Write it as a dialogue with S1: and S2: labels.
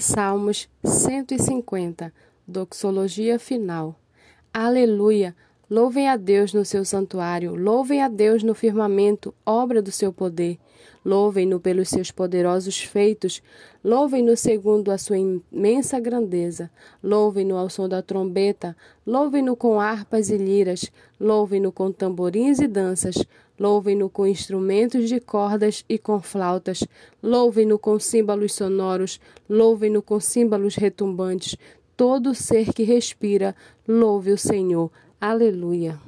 S1: Salmos 150, Doxologia Final. Aleluia! Louvem a Deus no seu santuário, louvem a Deus no firmamento, obra do seu poder. Louvem-no pelos seus poderosos feitos, louvem-no segundo a sua imensa grandeza. Louvem-no ao som da trombeta, louvem-no com harpas e liras, louvem-no com tamborins e danças, louvem-no com instrumentos de cordas e com flautas, louvem-no com símbolos sonoros, louvem-no com símbolos retumbantes. Todo ser que respira, louve o Senhor. Aleluia.